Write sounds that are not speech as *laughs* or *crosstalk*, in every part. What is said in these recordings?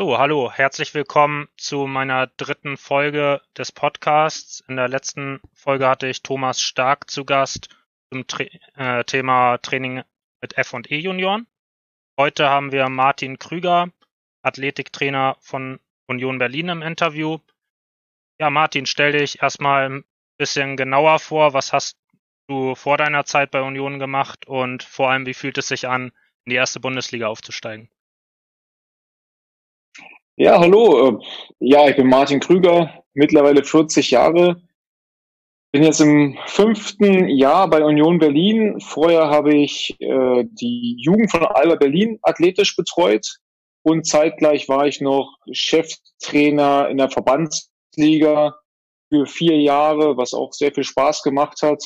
So, hallo, herzlich willkommen zu meiner dritten Folge des Podcasts. In der letzten Folge hatte ich Thomas Stark zu Gast zum Tra äh, Thema Training mit F&E Junioren. Heute haben wir Martin Krüger, Athletiktrainer von Union Berlin im Interview. Ja, Martin, stell dich erstmal ein bisschen genauer vor. Was hast du vor deiner Zeit bei Union gemacht und vor allem, wie fühlt es sich an, in die erste Bundesliga aufzusteigen? Ja, hallo. Äh, ja, ich bin Martin Krüger, mittlerweile 40 Jahre. Bin jetzt im fünften Jahr bei Union Berlin. Vorher habe ich äh, die Jugend von Alba Berlin athletisch betreut und zeitgleich war ich noch Cheftrainer in der Verbandsliga für vier Jahre, was auch sehr viel Spaß gemacht hat.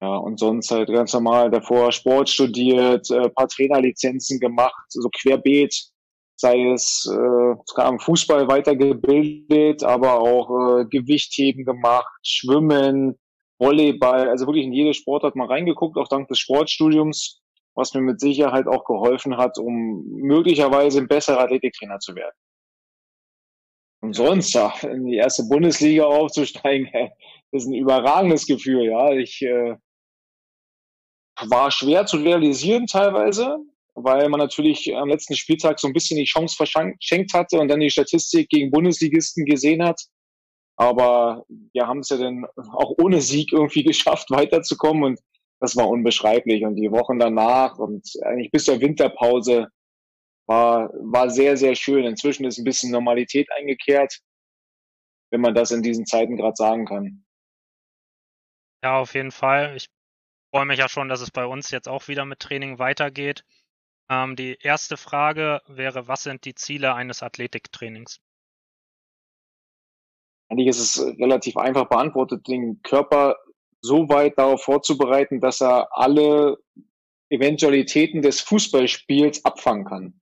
Ja, und sonst halt ganz normal davor Sport studiert, äh, paar Trainerlizenzen gemacht, so querbeet sei es äh, am Fußball weitergebildet, aber auch äh, Gewichtheben gemacht, Schwimmen, Volleyball, also wirklich in jede Sportart mal reingeguckt, auch dank des Sportstudiums, was mir mit Sicherheit auch geholfen hat, um möglicherweise ein besserer Athletiktrainer zu werden. Und sonst, ja, in die erste Bundesliga aufzusteigen, *laughs* das ist ein überragendes Gefühl, ja. Ich äh, war schwer zu realisieren teilweise, weil man natürlich am letzten Spieltag so ein bisschen die Chance verschenkt hatte und dann die Statistik gegen Bundesligisten gesehen hat. Aber wir haben es ja dann auch ohne Sieg irgendwie *laughs* geschafft, weiterzukommen und das war unbeschreiblich. Und die Wochen danach und eigentlich bis zur Winterpause war, war sehr, sehr schön. Inzwischen ist ein bisschen Normalität eingekehrt, wenn man das in diesen Zeiten gerade sagen kann. Ja, auf jeden Fall. Ich freue mich ja schon, dass es bei uns jetzt auch wieder mit Training weitergeht. Ähm, die erste Frage wäre, was sind die Ziele eines Athletiktrainings? Eigentlich ist es relativ einfach beantwortet, den Körper so weit darauf vorzubereiten, dass er alle Eventualitäten des Fußballspiels abfangen kann.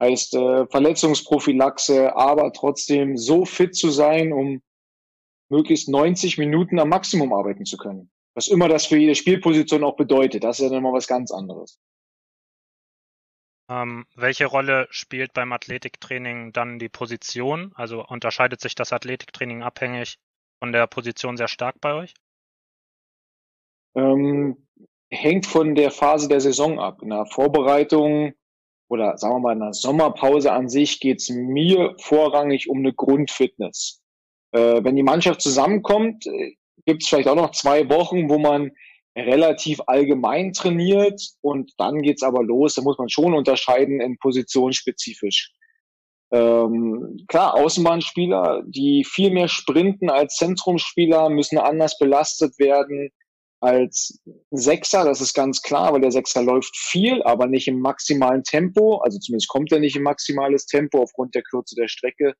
Heißt äh, Verletzungsprophylaxe, aber trotzdem so fit zu sein, um möglichst 90 Minuten am Maximum arbeiten zu können. Was immer das für jede Spielposition auch bedeutet, das ist ja dann mal was ganz anderes. Ähm, welche Rolle spielt beim Athletiktraining dann die Position? Also unterscheidet sich das Athletiktraining abhängig von der Position sehr stark bei euch? Ähm, hängt von der Phase der Saison ab. In der Vorbereitung oder sagen wir mal in der Sommerpause an sich geht es mir vorrangig um eine Grundfitness. Äh, wenn die Mannschaft zusammenkommt, äh, gibt es vielleicht auch noch zwei Wochen, wo man relativ allgemein trainiert und dann geht's aber los. Da muss man schon unterscheiden in positionsspezifisch. Ähm, klar, Außenbahnspieler, die viel mehr sprinten als Zentrumsspieler, müssen anders belastet werden als Sechser. Das ist ganz klar, weil der Sechser läuft viel, aber nicht im maximalen Tempo. Also zumindest kommt er nicht im maximales Tempo aufgrund der Kürze der Strecke.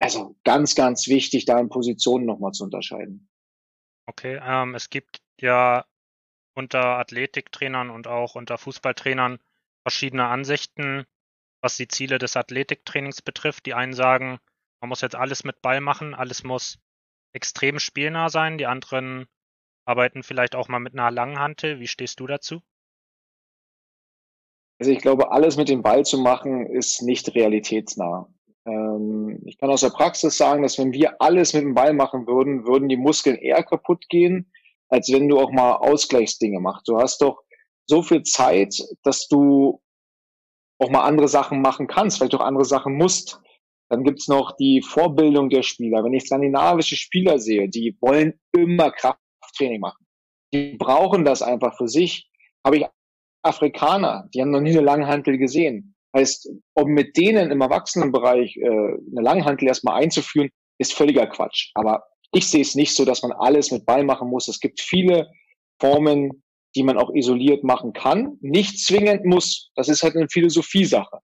Also ganz, ganz wichtig, da in Positionen nochmal zu unterscheiden. Okay, ähm, es gibt ja unter Athletiktrainern und auch unter Fußballtrainern verschiedene Ansichten, was die Ziele des Athletiktrainings betrifft. Die einen sagen, man muss jetzt alles mit Ball machen, alles muss extrem spielnah sein. Die anderen arbeiten vielleicht auch mal mit einer Langhantel. Wie stehst du dazu? Also ich glaube, alles mit dem Ball zu machen, ist nicht realitätsnah. Ähm, ich kann aus der Praxis sagen, dass wenn wir alles mit dem Ball machen würden, würden die Muskeln eher kaputt gehen als wenn du auch mal Ausgleichsdinge machst. Du hast doch so viel Zeit, dass du auch mal andere Sachen machen kannst, vielleicht auch andere Sachen musst. Dann gibt's noch die Vorbildung der Spieler. Wenn ich skandinavische Spieler sehe, die wollen immer Krafttraining machen. Die brauchen das einfach für sich. Habe ich Afrikaner, die haben noch nie eine Langhantel gesehen. Heißt, um mit denen im Erwachsenenbereich äh, eine Langhantel erstmal einzuführen, ist völliger Quatsch. Aber ich sehe es nicht so, dass man alles mit Ball machen muss. Es gibt viele Formen, die man auch isoliert machen kann. Nicht zwingend muss. Das ist halt eine Philosophiesache.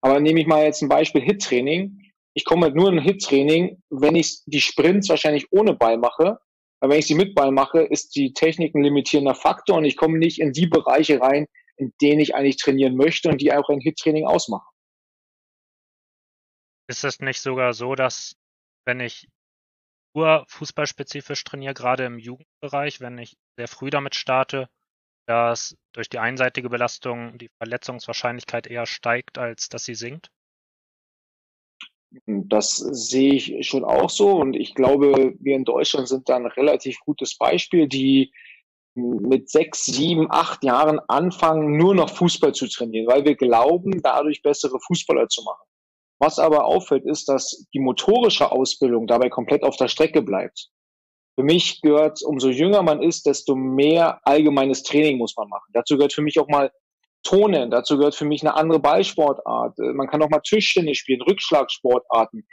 Aber nehme ich mal jetzt ein Beispiel Hit-Training. Ich komme halt nur in Hit-Training, wenn ich die Sprints wahrscheinlich ohne Ball mache. Aber wenn ich sie mit Ball mache, ist die Technik ein limitierender Faktor und ich komme nicht in die Bereiche rein, in denen ich eigentlich trainieren möchte und die auch ein Hit-Training ausmachen. Ist es nicht sogar so, dass wenn ich nur fußballspezifisch trainiere, gerade im Jugendbereich, wenn ich sehr früh damit starte, dass durch die einseitige Belastung die Verletzungswahrscheinlichkeit eher steigt, als dass sie sinkt? Das sehe ich schon auch so und ich glaube, wir in Deutschland sind da ein relativ gutes Beispiel, die mit sechs, sieben, acht Jahren anfangen, nur noch Fußball zu trainieren, weil wir glauben, dadurch bessere Fußballer zu machen. Was aber auffällt, ist, dass die motorische Ausbildung dabei komplett auf der Strecke bleibt. Für mich gehört, umso jünger man ist, desto mehr allgemeines Training muss man machen. Dazu gehört für mich auch mal Tonen, dazu gehört für mich eine andere Ballsportart. Man kann auch mal Tischtennis spielen, Rückschlagsportarten.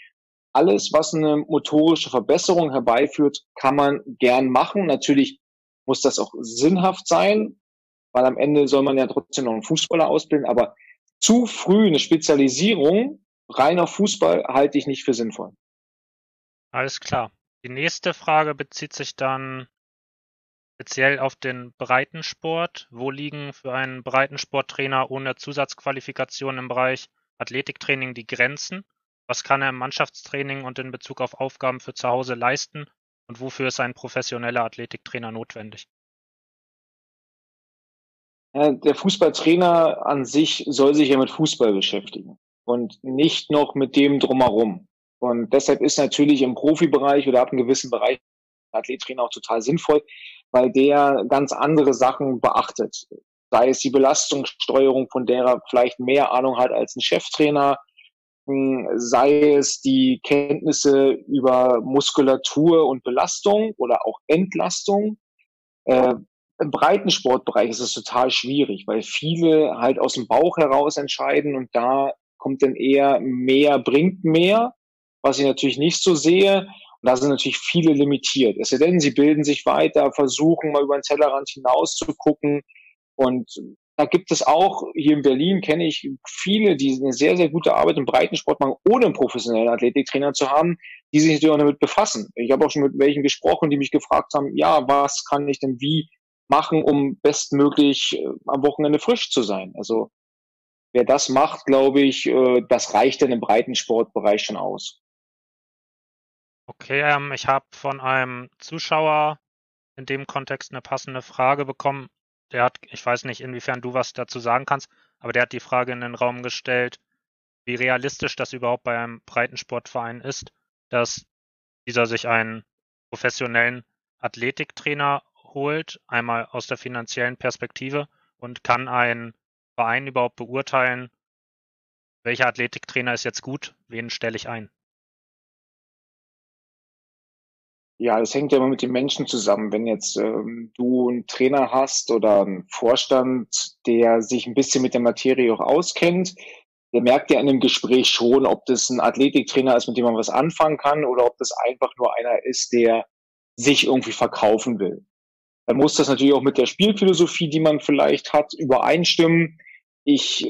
Alles, was eine motorische Verbesserung herbeiführt, kann man gern machen. Natürlich muss das auch sinnhaft sein, weil am Ende soll man ja trotzdem noch einen Fußballer ausbilden, aber zu früh eine Spezialisierung rein auf Fußball halte ich nicht für sinnvoll. Alles klar. Die nächste Frage bezieht sich dann speziell auf den Breitensport. Wo liegen für einen Breitensporttrainer ohne Zusatzqualifikation im Bereich Athletiktraining die Grenzen? Was kann er im Mannschaftstraining und in Bezug auf Aufgaben für zu Hause leisten? Und wofür ist ein professioneller Athletiktrainer notwendig? Der Fußballtrainer an sich soll sich ja mit Fußball beschäftigen und nicht noch mit dem drumherum. Und deshalb ist natürlich im Profibereich oder ab einem gewissen Bereich Athlettrainer auch total sinnvoll, weil der ganz andere Sachen beachtet. Sei es die Belastungssteuerung, von der er vielleicht mehr Ahnung hat als ein Cheftrainer, sei es die Kenntnisse über Muskulatur und Belastung oder auch Entlastung. Äh, Im Breitensportbereich ist es total schwierig, weil viele halt aus dem Bauch heraus entscheiden und da kommt dann eher mehr bringt mehr, was ich natürlich nicht so sehe. Und da sind natürlich viele limitiert. Es sei denn, sie bilden sich weiter, versuchen mal über den Tellerrand hinaus zu gucken und da gibt es auch, hier in Berlin kenne ich viele, die eine sehr, sehr gute Arbeit im Breitensport machen, ohne einen professionellen Athletiktrainer zu haben, die sich natürlich auch damit befassen. Ich habe auch schon mit welchen gesprochen, die mich gefragt haben, ja, was kann ich denn wie machen, um bestmöglich äh, am Wochenende frisch zu sein? Also wer das macht, glaube ich, äh, das reicht dann im Breitensportbereich schon aus. Okay, ähm, ich habe von einem Zuschauer in dem Kontext eine passende Frage bekommen der hat, ich weiß nicht, inwiefern du was dazu sagen kannst, aber der hat die Frage in den Raum gestellt, wie realistisch das überhaupt bei einem Breitensportverein ist, dass dieser sich einen professionellen Athletiktrainer holt, einmal aus der finanziellen Perspektive und kann ein Verein überhaupt beurteilen, welcher Athletiktrainer ist jetzt gut, wen stelle ich ein? Ja, das hängt ja immer mit den Menschen zusammen. Wenn jetzt ähm, du einen Trainer hast oder einen Vorstand, der sich ein bisschen mit der Materie auch auskennt, der merkt ja in dem Gespräch schon, ob das ein Athletiktrainer ist, mit dem man was anfangen kann, oder ob das einfach nur einer ist, der sich irgendwie verkaufen will. Dann muss das natürlich auch mit der Spielphilosophie, die man vielleicht hat, übereinstimmen. Ich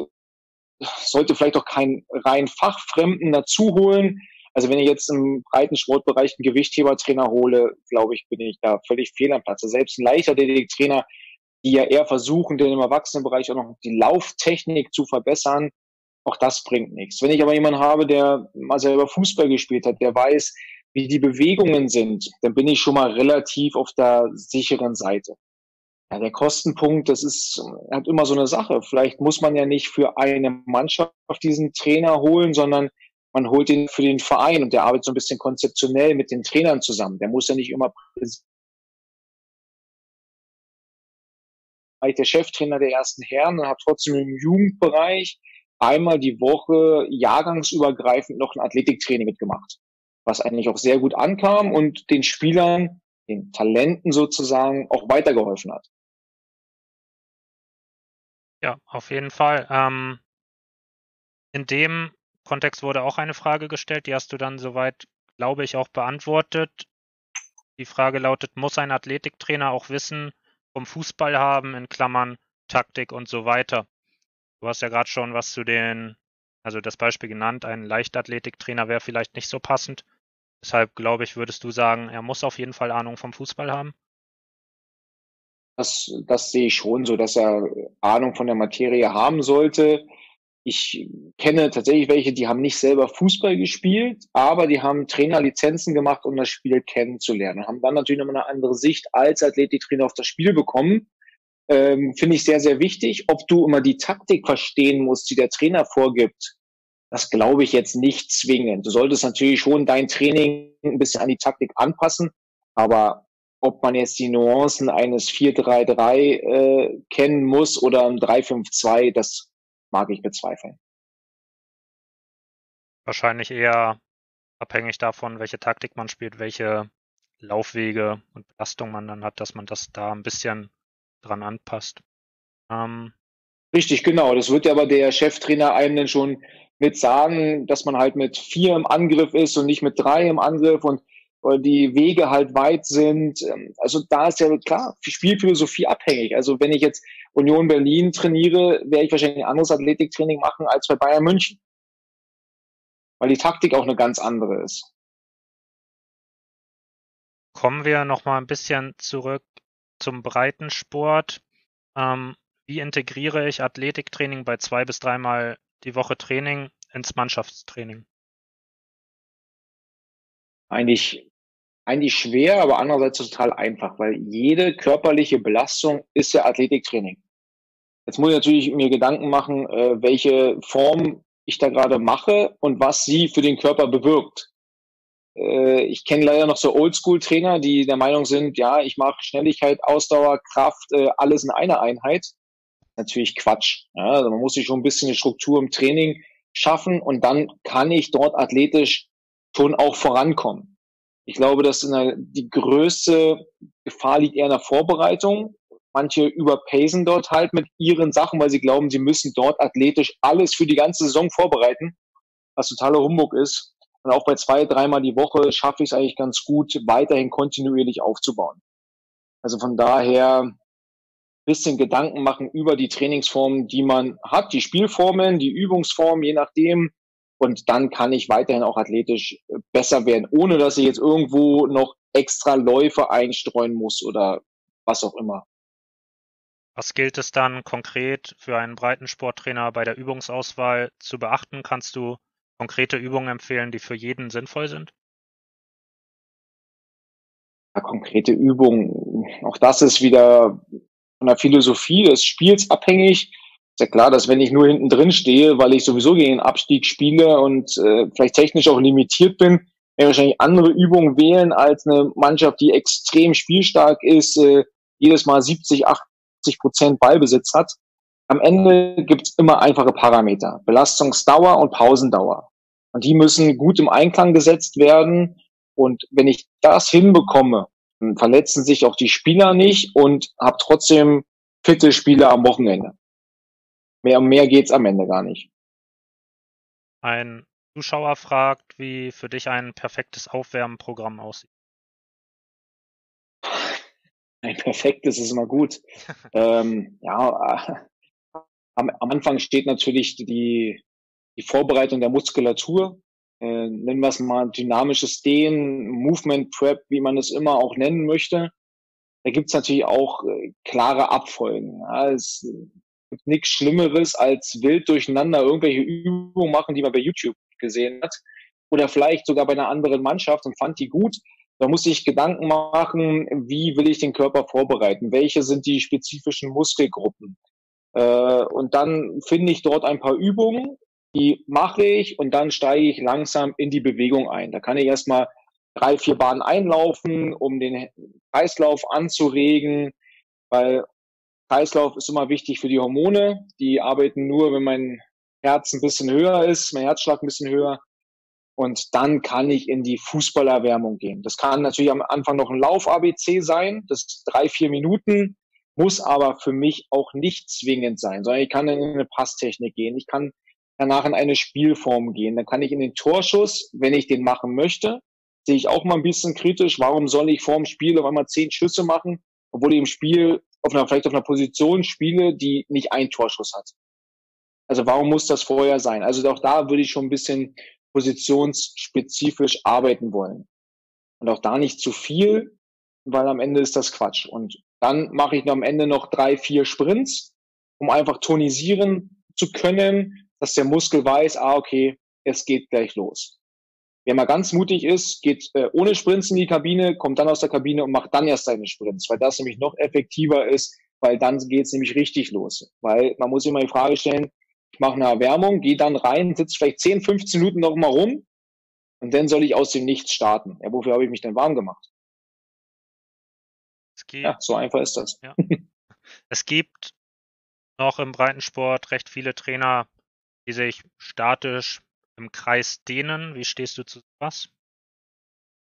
sollte vielleicht auch keinen rein Fachfremden dazu holen, also wenn ich jetzt im breiten Sportbereich einen Gewichthebertrainer hole, glaube ich, bin ich da völlig fehl am Platz. Also selbst ein Leichtathletiktrainer, die ja eher versuchen, den im Erwachsenenbereich auch noch die Lauftechnik zu verbessern, auch das bringt nichts. Wenn ich aber jemanden habe, der mal selber Fußball gespielt hat, der weiß, wie die Bewegungen sind, dann bin ich schon mal relativ auf der sicheren Seite. Ja, der Kostenpunkt, das ist hat immer so eine Sache. Vielleicht muss man ja nicht für eine Mannschaft diesen Trainer holen, sondern man holt ihn für den Verein und der arbeitet so ein bisschen konzeptionell mit den Trainern zusammen. Der muss ja nicht immer der Cheftrainer der ersten Herren und hat trotzdem im Jugendbereich einmal die Woche jahrgangsübergreifend noch ein Athletiktraining mitgemacht, was eigentlich auch sehr gut ankam und den Spielern, den Talenten sozusagen auch weitergeholfen hat. Ja, auf jeden Fall. Ähm, in dem Kontext wurde auch eine Frage gestellt, die hast du dann soweit, glaube ich, auch beantwortet. Die Frage lautet, muss ein Athletiktrainer auch Wissen vom Fußball haben, in Klammern Taktik und so weiter? Du hast ja gerade schon was zu den, also das Beispiel genannt, ein Leichtathletiktrainer wäre vielleicht nicht so passend. Deshalb glaube ich, würdest du sagen, er muss auf jeden Fall Ahnung vom Fußball haben? Das, das sehe ich schon so, dass er Ahnung von der Materie haben sollte. Ich kenne tatsächlich welche, die haben nicht selber Fußball gespielt, aber die haben Trainerlizenzen gemacht, um das Spiel kennenzulernen. Haben dann natürlich nochmal eine andere Sicht als Athletiktrainer auf das Spiel bekommen. Ähm, Finde ich sehr, sehr wichtig. Ob du immer die Taktik verstehen musst, die der Trainer vorgibt, Das glaube ich jetzt nicht zwingend. Du solltest natürlich schon dein Training ein bisschen an die Taktik anpassen, aber ob man jetzt die Nuancen eines 4-3-3 äh, kennen muss oder ein 3-5-2, das mag ich bezweifeln. Wahrscheinlich eher abhängig davon, welche Taktik man spielt, welche Laufwege und Belastung man dann hat, dass man das da ein bisschen dran anpasst. Ähm, Richtig, genau. Das wird ja aber der Cheftrainer einem dann schon mit sagen, dass man halt mit vier im Angriff ist und nicht mit drei im Angriff und die Wege halt weit sind. Ähm, also da ist ja klar Spielphilosophie abhängig. Also wenn ich jetzt Union Berlin trainiere, werde ich wahrscheinlich ein anderes Athletiktraining machen als bei Bayern München. Weil die Taktik auch eine ganz andere ist. Kommen wir nochmal ein bisschen zurück zum Breitensport. Ähm, wie integriere ich Athletiktraining bei zwei bis dreimal die Woche Training ins Mannschaftstraining? Eigentlich, eigentlich schwer, aber andererseits total einfach, weil jede körperliche Belastung ist ja Athletiktraining. Jetzt muss ich natürlich mir Gedanken machen, äh, welche Form ich da gerade mache und was sie für den Körper bewirkt. Äh, ich kenne leider noch so Oldschool-Trainer, die der Meinung sind, ja, ich mache Schnelligkeit, Ausdauer, Kraft, äh, alles in einer Einheit natürlich Quatsch. Ja, also man muss sich schon ein bisschen eine Struktur im Training schaffen und dann kann ich dort athletisch schon auch vorankommen. Ich glaube, dass der, die größte Gefahr liegt eher in der Vorbereitung. Manche überpacen dort halt mit ihren Sachen, weil sie glauben, sie müssen dort athletisch alles für die ganze Saison vorbereiten, was totaler Humbug ist. Und auch bei zwei, dreimal die Woche schaffe ich es eigentlich ganz gut, weiterhin kontinuierlich aufzubauen. Also von daher bisschen Gedanken machen über die Trainingsformen, die man hat, die Spielformen, die Übungsformen, je nachdem. Und dann kann ich weiterhin auch athletisch äh, besser werden, ohne dass ich jetzt irgendwo noch extra Läufe einstreuen muss oder was auch immer. Was gilt es dann konkret für einen Breitensporttrainer bei der Übungsauswahl zu beachten? Kannst du konkrete Übungen empfehlen, die für jeden sinnvoll sind? Ja, konkrete Übungen, auch das ist wieder von der Philosophie des Spiels abhängig. Ist ja klar, dass wenn ich nur hinten drin stehe, weil ich sowieso gegen den Abstieg spiele und äh, vielleicht technisch auch limitiert bin, werde ich wahrscheinlich andere Übungen wählen als eine Mannschaft, die extrem spielstark ist, äh, jedes Mal 70, 80 Prozent Ballbesitz hat. Am Ende gibt's immer einfache Parameter. Belastungsdauer und Pausendauer. Und die müssen gut im Einklang gesetzt werden. Und wenn ich das hinbekomme, verletzen sich auch die Spieler nicht und habe trotzdem fitte Spieler am Wochenende. Mehr und mehr geht's am Ende gar nicht. Ein Zuschauer fragt, wie für dich ein perfektes Aufwärmprogramm aussieht. Ein perfektes ist immer gut. *laughs* ähm, ja, am, am Anfang steht natürlich die, die Vorbereitung der Muskulatur äh, nennen wir es mal dynamisches Dehnen, Movement Prep, wie man es immer auch nennen möchte. Da gibt's natürlich auch äh, klare Abfolgen. Ja, es nichts Schlimmeres als wild durcheinander irgendwelche Übungen machen, die man bei YouTube gesehen hat. Oder vielleicht sogar bei einer anderen Mannschaft und fand die gut. Da muss ich Gedanken machen, wie will ich den Körper vorbereiten? Welche sind die spezifischen Muskelgruppen? Äh, und dann finde ich dort ein paar Übungen, die mache ich und dann steige ich langsam in die Bewegung ein. Da kann ich erstmal drei, vier Bahnen einlaufen, um den Kreislauf anzuregen, weil Kreislauf ist immer wichtig für die Hormone. Die arbeiten nur, wenn mein Herz ein bisschen höher ist, mein Herzschlag ein bisschen höher. Und dann kann ich in die Fußballerwärmung gehen. Das kann natürlich am Anfang noch ein Lauf-ABC sein, das ist drei, vier Minuten, muss aber für mich auch nicht zwingend sein, sondern ich kann in eine Passtechnik gehen. Ich kann danach in eine Spielform gehen. Dann kann ich in den Torschuss, wenn ich den machen möchte, sehe ich auch mal ein bisschen kritisch, warum soll ich vorm Spiel auf einmal zehn Schüsse machen, obwohl ich im Spiel auf einer, vielleicht auf einer Position spiele, die nicht einen Torschuss hat. Also warum muss das vorher sein? Also auch da würde ich schon ein bisschen positionsspezifisch arbeiten wollen. Und auch da nicht zu viel, weil am Ende ist das Quatsch. Und dann mache ich am Ende noch drei, vier Sprints, um einfach tonisieren zu können, dass der Muskel weiß, ah, okay, es geht gleich los. Wer mal ganz mutig ist, geht äh, ohne Sprints in die Kabine, kommt dann aus der Kabine und macht dann erst seine Sprints, weil das nämlich noch effektiver ist, weil dann geht's nämlich richtig los. Weil man muss immer die Frage stellen, ich mache eine Erwärmung, gehe dann rein, sitze vielleicht 10, 15 Minuten noch mal rum und dann soll ich aus dem Nichts starten. Ja, wofür habe ich mich denn warm gemacht? ja, so einfach ist das. Ja. es gibt noch im Breitensport recht viele Trainer, die sich statisch im Kreis dehnen. Wie stehst du zu was?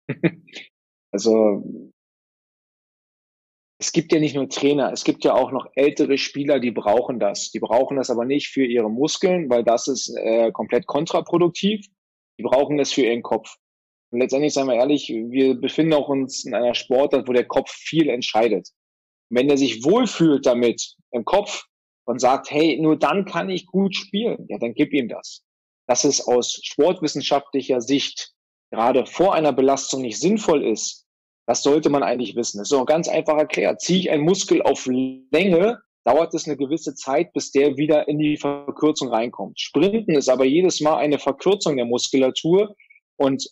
*laughs* Also es gibt ja nicht nur Trainer, es gibt ja auch noch ältere Spieler, die brauchen das. Die brauchen das aber nicht für ihre Muskeln, weil das ist äh, komplett kontraproduktiv. Die brauchen das für ihren Kopf. Und letztendlich, seien wir ehrlich, wir befinden auch uns in einer Sportart, wo der Kopf viel entscheidet. Und wenn er sich wohlfühlt damit im Kopf und sagt, hey, nur dann kann ich gut spielen, ja, dann gib ihm das. Dass es aus sportwissenschaftlicher Sicht gerade vor einer Belastung nicht sinnvoll ist, das sollte man eigentlich wissen. Das ist auch ganz einfach erklärt. Ziehe ich einen Muskel auf Länge, dauert es eine gewisse Zeit, bis der wieder in die Verkürzung reinkommt. Sprinten ist aber jedes Mal eine Verkürzung der Muskulatur und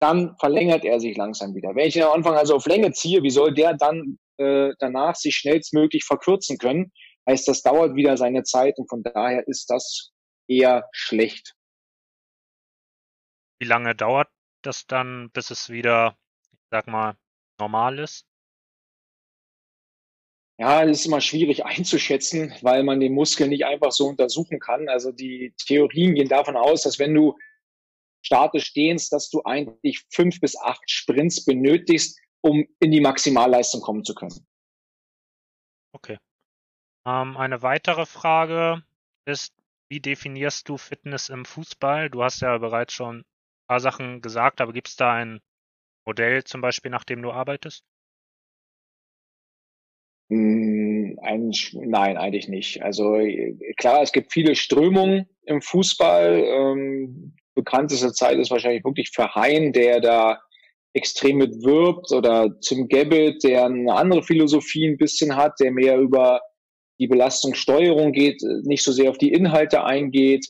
dann verlängert er sich langsam wieder. Wenn ich ihn am Anfang also auf Länge ziehe, wie soll der dann äh, danach sich schnellstmöglich verkürzen können? Heißt, das dauert wieder seine Zeit und von daher ist das eher schlecht. Wie lange dauert das dann, bis es wieder, ich sag mal, normal ist? Ja, das ist immer schwierig *laughs* einzuschätzen, weil man den Muskel nicht einfach so untersuchen kann. Also die Theorien gehen davon aus, dass wenn du statisch stehst, dass du eigentlich fünf bis acht Sprints benötigst, um in die Maximalleistung kommen zu können. Okay. Ähm, eine weitere Frage ist, wie definierst du Fitness im Fußball? Du hast ja bereits schon paar Sachen gesagt, aber gibt es da ein Modell zum Beispiel, nach dem du arbeitest? Hm, ein, nein, eigentlich nicht. Also klar, es gibt viele Strömungen im Fußball. Ähm, bekannteste Zeit ist wahrscheinlich wirklich Verheyen, der da extrem mit wirbt, oder Tim Gabbett, der eine andere Philosophie ein bisschen hat, der mehr über die Belastungssteuerung geht, nicht so sehr auf die Inhalte eingeht.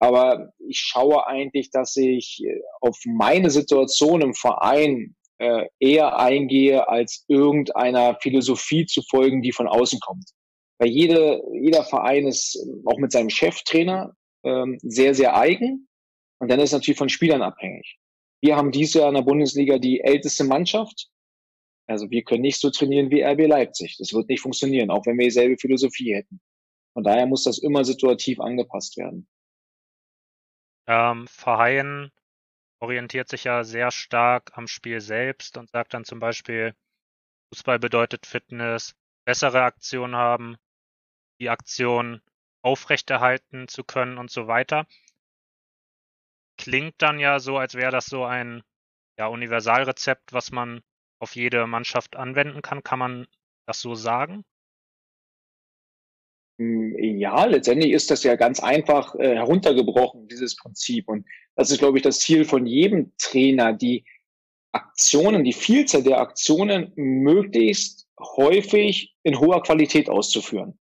Aber ich schaue eigentlich, dass ich äh, auf meine Situation im Verein äh, eher eingehe, als irgendeiner Philosophie zu folgen, die von außen kommt. Weil jede, jeder Verein ist äh, auch mit seinem Cheftrainer ähm, sehr, sehr eigen. Und dann ist natürlich von Spielern abhängig. Wir haben dieses Jahr in der Bundesliga die älteste Mannschaft. Also wir können nicht so trainieren wie RB Leipzig. Das wird nicht funktionieren, auch wenn wir dieselbe Philosophie hätten. Von daher muss das immer situativ angepasst werden. Ähm, Verheyen orientiert sich ja sehr stark am Spiel selbst und sagt dann zum Beispiel, Fußball bedeutet Fitness, bessere Aktionen haben, die Aktion aufrechterhalten zu können und so weiter. Klingt dann ja so, als wäre das so ein ja, Universalrezept, was man auf jede Mannschaft anwenden kann. Kann man das so sagen? Hm, ja, letztendlich ist das ja ganz einfach äh, heruntergebrochen, dieses Prinzip. Und das ist, glaube ich, das Ziel von jedem Trainer, die Aktionen, die Vielzahl der Aktionen möglichst häufig in hoher Qualität auszuführen.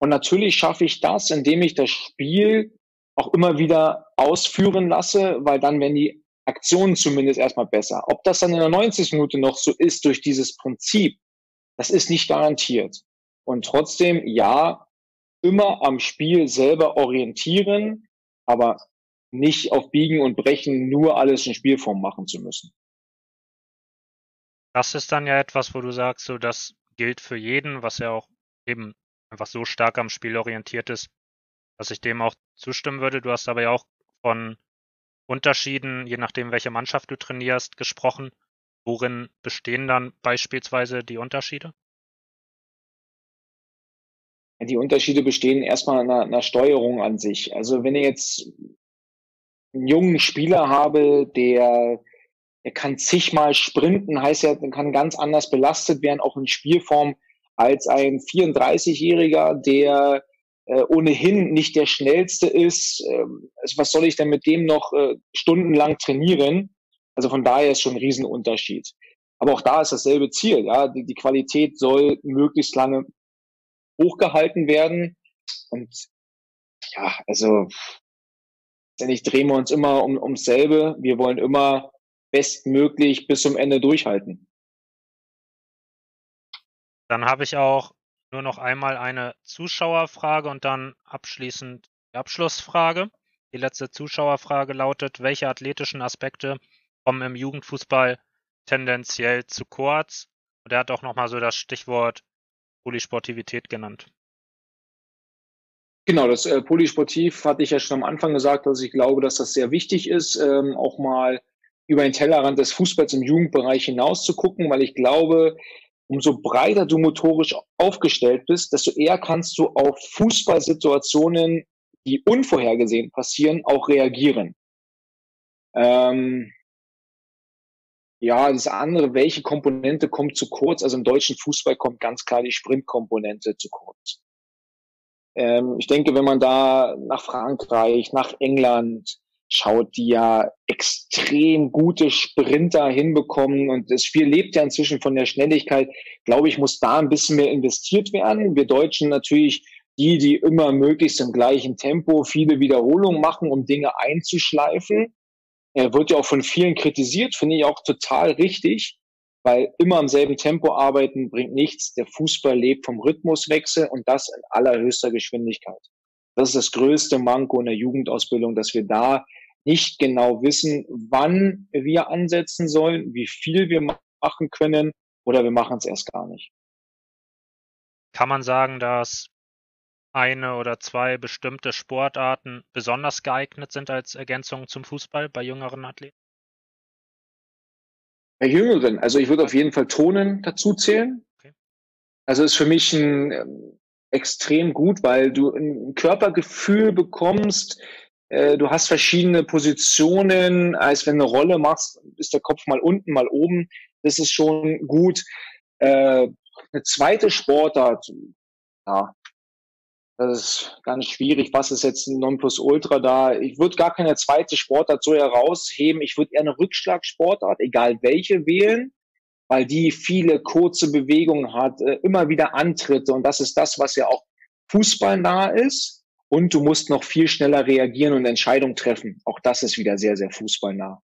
Und natürlich schaffe ich das, indem ich das Spiel auch immer wieder ausführen lasse, weil dann werden die Aktionen zumindest erstmal besser. Ob das dann in der 90. Minute noch so ist durch dieses Prinzip, das ist nicht garantiert. Und trotzdem, ja, immer am Spiel selber orientieren, aber nicht auf Biegen und Brechen nur alles in Spielform machen zu müssen. Das ist dann ja etwas, wo du sagst, so das gilt für jeden, was ja auch eben einfach so stark am Spiel orientiert ist, dass ich dem auch zustimmen würde. Du hast aber ja auch von Unterschieden, je nachdem, welche Mannschaft du trainierst, gesprochen. Worin bestehen dann beispielsweise die Unterschiede? Die Unterschiede bestehen erstmal in einer, Steuerung an sich. Also wenn ich jetzt einen jungen Spieler habe, der, der kann zigmal sprinten, heißt ja, kann ganz anders belastet werden, auch in Spielform, als ein 34-Jähriger, der äh, ohnehin nicht der schnellste ist. Äh, also was soll ich denn mit dem noch äh, stundenlang trainieren? Also von daher ist schon ein Riesenunterschied. Aber auch da ist dasselbe Ziel. Ja, die, die Qualität soll möglichst lange hochgehalten werden. Und ja, also letztendlich drehen wir uns immer um, ums selbe. Wir wollen immer bestmöglich bis zum Ende durchhalten. Dann habe ich auch nur noch einmal eine Zuschauerfrage und dann abschließend die Abschlussfrage. Die letzte Zuschauerfrage lautet, welche athletischen Aspekte kommen im Jugendfußball tendenziell zu kurz? Und er hat auch nochmal so das Stichwort Polysportivität genannt. Genau, das äh, Polysportiv hatte ich ja schon am Anfang gesagt, dass ich glaube, dass das sehr wichtig ist, ähm, auch mal über den Tellerrand des Fußballs im Jugendbereich hinaus zu gucken, weil ich glaube, umso breiter du motorisch aufgestellt bist, desto eher kannst du auf Fußballsituationen, die unvorhergesehen passieren, auch reagieren. Ähm, ja, das andere, welche Komponente kommt zu kurz? Also im deutschen Fußball kommt ganz klar die Sprintkomponente zu kurz. Ähm, ich denke, wenn man da nach Frankreich, nach England, schaut, die ja extrem gute Sprinter hinbekommen. Und das Spiel lebt ja inzwischen von der Schnelligkeit. Glaube ich, muss da ein bisschen mehr investiert werden. Wir Deutschen natürlich die, die immer möglichst im gleichen Tempo viele Wiederholungen machen, um Dinge einzuschleifen. Er wird ja auch von vielen kritisiert, finde ich auch total richtig, weil immer im selben Tempo arbeiten bringt nichts. Der Fußball lebt vom Rhythmuswechsel und das in allerhöchster Geschwindigkeit. Das ist das größte Manko in der Jugendausbildung, dass wir da nicht genau wissen, wann wir ansetzen sollen, wie viel wir machen können oder wir machen es erst gar nicht. Kann man sagen, dass eine oder zwei bestimmte Sportarten besonders geeignet sind als Ergänzung zum Fußball bei jüngeren Athleten? Bei jüngeren, also ich würde auf jeden Fall Tonen dazu zählen. Okay. Also ist für mich ein ähm, extrem gut, weil du ein Körpergefühl bekommst, äh, du hast verschiedene Positionen, als wenn du eine Rolle machst, ist der Kopf mal unten, mal oben. Das ist schon gut. Äh, eine zweite Sportart, ja, das ist ganz schwierig. Was ist jetzt ein Nonplusultra da? Ich würde gar keine zweite Sportart so herausheben. Ich würde eher eine Rückschlagsportart, egal welche, wählen, weil die viele kurze Bewegungen hat, äh, immer wieder Antritte. Und das ist das, was ja auch fußballnah ist und du musst noch viel schneller reagieren und Entscheidungen treffen. Auch das ist wieder sehr, sehr fußballnah.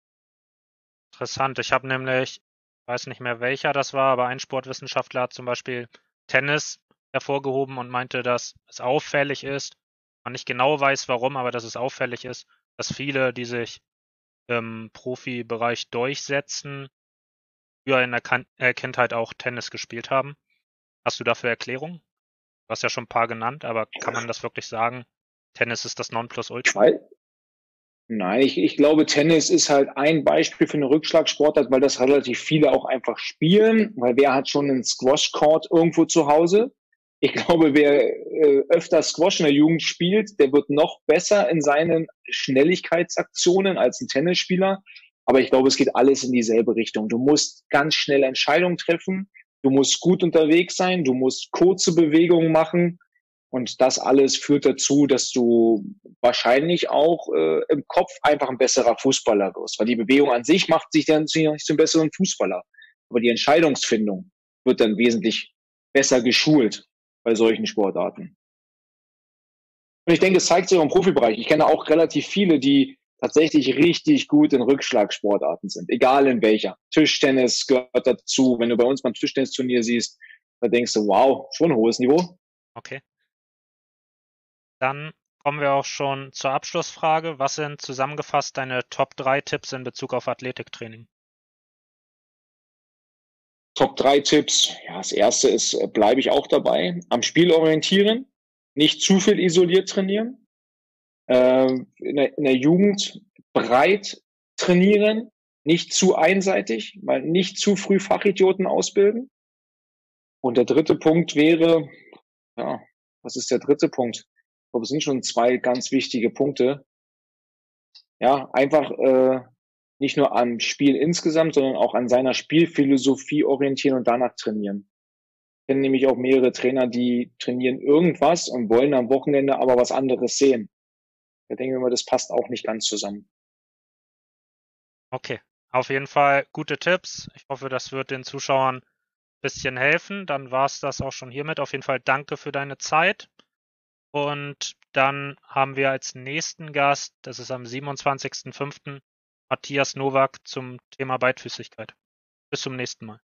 Interessant. Ich habe nämlich, weiß nicht mehr welcher das war, aber ein Sportwissenschaftler hat zum Beispiel Tennis hervorgehoben und meinte, dass es auffällig ist, man nicht genau weiß warum, aber dass es auffällig ist, dass viele, die sich im Profibereich durchsetzen, früher in der äh, Kindheit auch Tennis gespielt haben. Hast du dafür Erklärung? Du hast ja schon ein paar genannt, aber kann man das wirklich sagen, Tennis ist das Nonplusultra? Nein, ich, ich glaube, Tennis ist halt ein Beispiel für eine Rückschlagsportart, weil das relativ viele auch einfach spielen, weil wer hat schon einen Squash-Court irgendwo zu Hause? Ich glaube, wer äh, öfter Squash in der Jugend spielt, der wird noch besser in seinen Schnelligkeitsaktionen als ein Tennisspieler. Aber ich glaube, es geht alles in dieselbe Richtung. Du musst ganz schnell Entscheidungen treffen. Du musst gut unterwegs sein. Du musst kurze Bewegungen machen. Und das alles führt dazu, dass du wahrscheinlich auch äh, im Kopf einfach ein besserer Fußballer wirst. Weil die Bewegung an sich macht sich dann nicht zum besseren Fußballer. Aber die Entscheidungsfindung wird dann wesentlich besser geschult bei solchen Sportarten. Und ich denke, es zeigt sich auch im Profibereich. Ich kenne auch relativ viele, die tatsächlich richtig gut in Rückschlagsportarten sind, egal in welcher. Tischtennis gehört dazu. Wenn du bei uns beim Tischtennisturnier siehst, da denkst du, wow, schon ein hohes Niveau. Okay. Dann kommen wir auch schon zur Abschlussfrage. Was sind zusammengefasst deine Top 3 Tipps in Bezug auf Athletiktraining? Top 3 Tipps. Ja, das erste ist, äh, bleibe ich auch dabei. Am Spiel orientieren, nicht zu viel isoliert trainieren. Ähm, in, der, in der Jugend breit trainieren, nicht zu einseitig, weil nicht zu früh Fachidioten ausbilden. Und der dritte Punkt wäre, ja, was ist der dritte Punkt? Ich glaube, es sind schon zwei ganz wichtige Punkte. Ja, einfach äh, nicht nur am Spiel insgesamt, sondern auch an seiner Spielphilosophie orientieren und danach trainieren. Ich kenne nämlich auch mehrere Trainer, die trainieren irgendwas und wollen am Wochenende aber was anderes sehen. Da denke ich mir, das passt auch nicht ganz zusammen. Okay, auf jeden Fall gute Tipps. Ich hoffe, das wird den Zuschauern ein bisschen helfen. Dann war es das auch schon hiermit. Auf jeden Fall danke für deine Zeit. Und dann haben wir als nächsten Gast, das ist am 27.05. Matthias Nowak zum Thema Beidfüßigkeit. Bis zum nächsten Mal.